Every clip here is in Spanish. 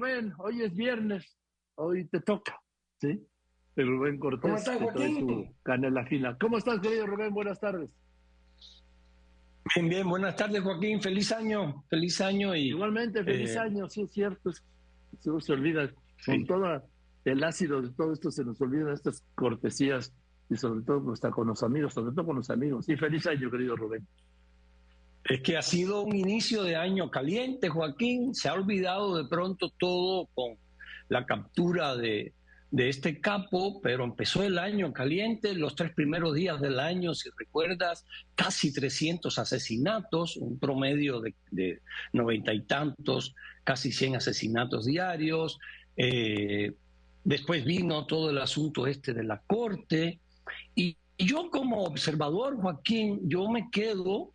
Rubén, hoy es viernes, hoy te toca, ¿sí? El Rubén Cortés. ¿Cómo estás, Joaquín? Canela fina. ¿Cómo estás, querido Rubén? Buenas tardes. Bien, bien, buenas tardes, Joaquín. Feliz año, feliz año. y Igualmente, feliz eh, año, sí, es cierto. Se, se olvida, con todo el ácido de todo esto se nos olvidan estas cortesías y sobre todo pues, está con los amigos, sobre todo con los amigos. Sí, feliz año, querido Rubén. Es que ha sido un inicio de año caliente, Joaquín. Se ha olvidado de pronto todo con la captura de, de este capo, pero empezó el año caliente, los tres primeros días del año, si recuerdas, casi 300 asesinatos, un promedio de noventa y tantos, casi 100 asesinatos diarios. Eh, después vino todo el asunto este de la corte. Y, y yo como observador, Joaquín, yo me quedo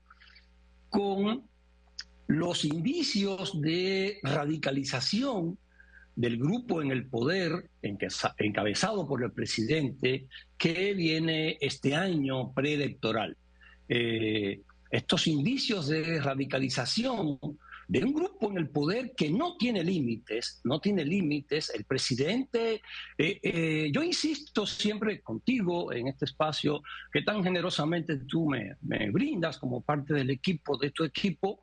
con los indicios de radicalización del grupo en el poder, encabezado por el presidente, que viene este año preelectoral. Eh, estos indicios de radicalización de un grupo en el poder que no tiene límites, no tiene límites, el presidente, eh, eh, yo insisto siempre contigo en este espacio que tan generosamente tú me, brindas como parte del equipo, de tu equipo,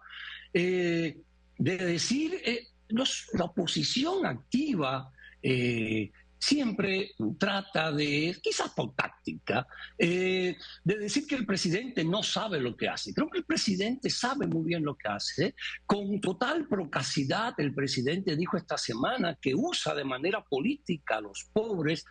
de decir la oposición activa eh, siempre trata de, quizás por táctica, eh, de decir que el presidente no sabe lo que hace. Creo que el presidente sabe muy bien lo que hace. Con total procacidad, el presidente dijo esta semana que usa de manera política a los pobres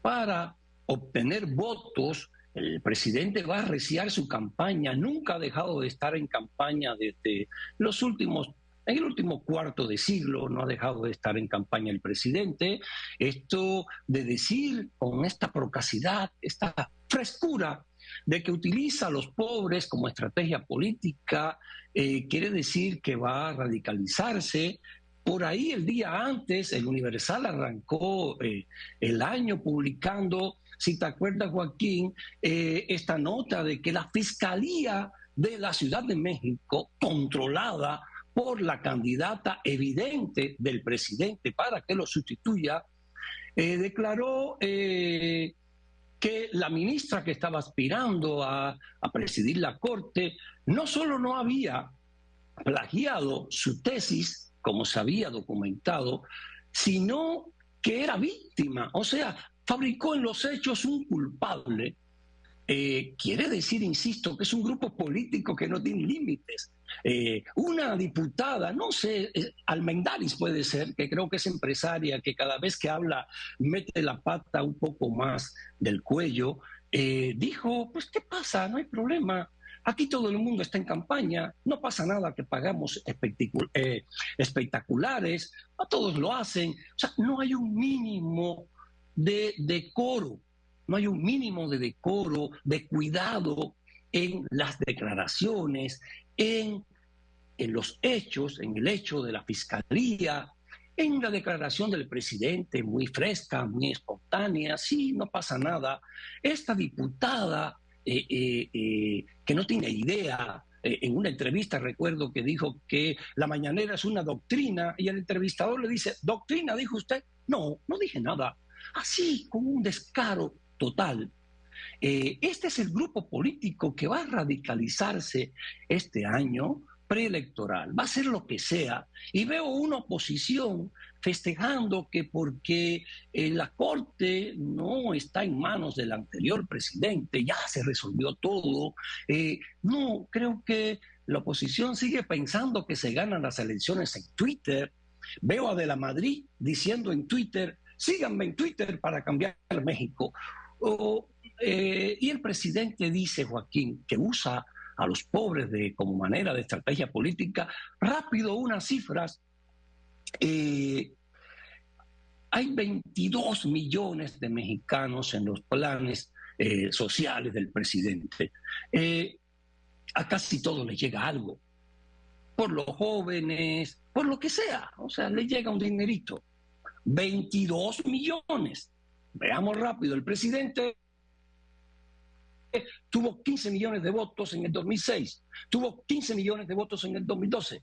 para obtener votos. El presidente va a arreciar su campaña, nunca ha dejado de estar en campaña desde los últimos en el último cuarto de siglo no ha dejado de estar en campaña el presidente. Esto de decir con esta procacidad, esta frescura de que utiliza a los pobres como estrategia política, eh, quiere decir que va a radicalizarse. Por ahí el día antes, el Universal arrancó eh, el año publicando, si te acuerdas Joaquín, eh, esta nota de que la Fiscalía de la Ciudad de México, controlada por la candidata evidente del presidente para que lo sustituya, eh, declaró eh, que la ministra que estaba aspirando a, a presidir la Corte no solo no había plagiado su tesis, como se había documentado, sino que era víctima, o sea, fabricó en los hechos un culpable eh, quiere decir, insisto, que es un grupo político que no tiene límites. Eh, una diputada, no sé, eh, Almendaris puede ser, que creo que es empresaria, que cada vez que habla mete la pata un poco más del cuello, dijo, pues ¿qué pasa? No hay problema. Aquí todo el mundo está en campaña, no pasa nada que pagamos espectaculares, a todos lo hacen, o sea, no hay un mínimo de decoro no hay un mínimo de decoro, de cuidado en las declaraciones, en, en los hechos, en el hecho de la fiscalía, en la declaración del presidente, muy fresca, muy espontánea, sí, no pasa nada. Esta diputada eh, eh, eh, que no tiene idea, en una entrevista recuerdo que dijo que la mañanera es una doctrina y el entrevistador le dice, doctrina, dijo usted. No, no dije nada. Así, con un descaro total. Eh, este es el grupo político que va a radicalizarse este año preelectoral, va a ser lo que sea. Y veo una oposición festejando que porque eh, la Corte no está en manos del anterior presidente, ya se resolvió todo. Eh, no, creo que la oposición sigue pensando que se ganan las elecciones en Twitter. Veo a De la Madrid diciendo en Twitter, síganme en Twitter para cambiar México. Eh, y el presidente dice, Joaquín, que usa a los pobres de, como manera de estrategia política. Rápido, unas cifras. Eh, hay 22 millones de mexicanos en los planes eh, sociales del presidente. a casi todos les llega algo. Por los jóvenes, por lo que sea. O sea, le llega un dinerito. 22 millones. Veamos rápido, el presidente tuvo 15 millones de votos en el 2006, tuvo 15 millones de votos en el 2012,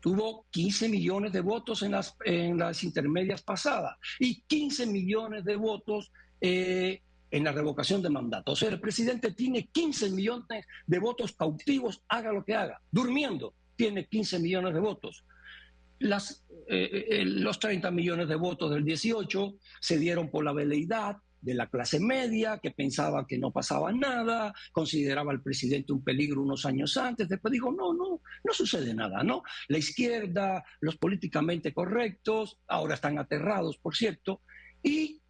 tuvo 15 millones de votos en las, intermedias pasadas y 15 millones de votos eh, en la revocación de mandato. O sea, el presidente tiene 15 millones de votos cautivos, haga lo que haga, durmiendo, tiene 15 millones de votos. Las, eh, eh, los 30 millones de votos del 18 se dieron por la veleidad, de la clase media que pensaba que no pasaba nada, consideraba al presidente un peligro unos años antes, después dijo, no, no, no sucede nada, ¿no? La izquierda, los políticamente correctos, ahora están aterrados, por cierto, y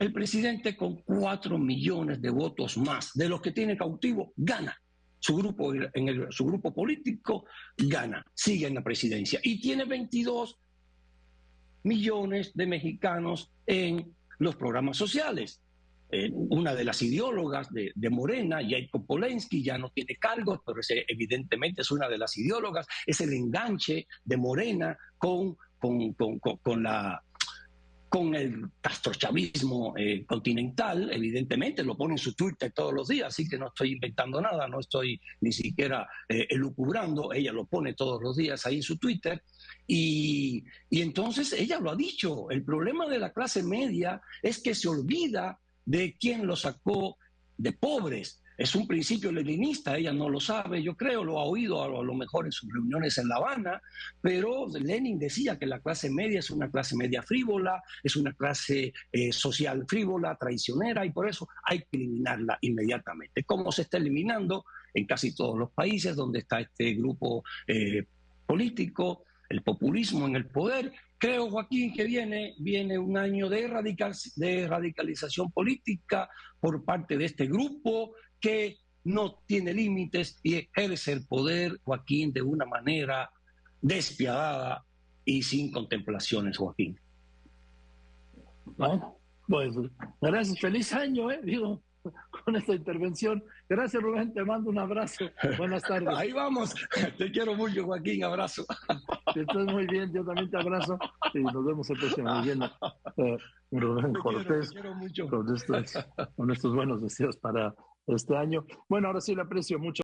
el presidente con cuatro millones de votos más de los que tiene cautivo gana. Su grupo, en su grupo político gana, sigue en la presidencia y tiene 22 millones de mexicanos en los programas sociales. Eh, una de las ideólogas de, Morena, Jacob Polensky, ya no tiene cargos, pero evidentemente es una de las ideólogas, es el enganche de Morena con, con, con, la, con el castrochavismo eh, continental, evidentemente, lo pone en su Twitter todos los días, así que no estoy inventando nada, no estoy ni siquiera eh, elucubrando, ella lo pone todos los días ahí en su Twitter. Y, entonces ella lo ha dicho, el problema de la clase media es que se olvida de quién lo sacó de pobres. Es un principio leninista, ella no lo sabe, yo creo, lo ha oído a lo, mejor en sus reuniones en La Habana, pero Lenin decía que la clase media es una clase media frívola, es una clase eh, social frívola, traicionera, y por eso hay que eliminarla inmediatamente. ¿Cómo se está eliminando? En casi todos los países donde está este grupo eh, político, el populismo en el poder. Creo, Joaquín, que viene, viene un año de, de radicalización política por parte de este grupo que no tiene límites y ejerce el poder, Joaquín, de una manera despiadada y sin contemplaciones, Joaquín. Bueno, pues gracias, feliz año, ¿eh? Digo, con esta intervención. Gracias, Rubén, te mando un abrazo. Buenas tardes. Ahí vamos. Te quiero mucho, Joaquín. Abrazo. estás muy bien, yo también te abrazo. Y nos vemos el próximo día. Eh, Rubén Cortés. Con, estos, con estos buenos deseos para este año. Bueno, ahora sí le aprecio mucho.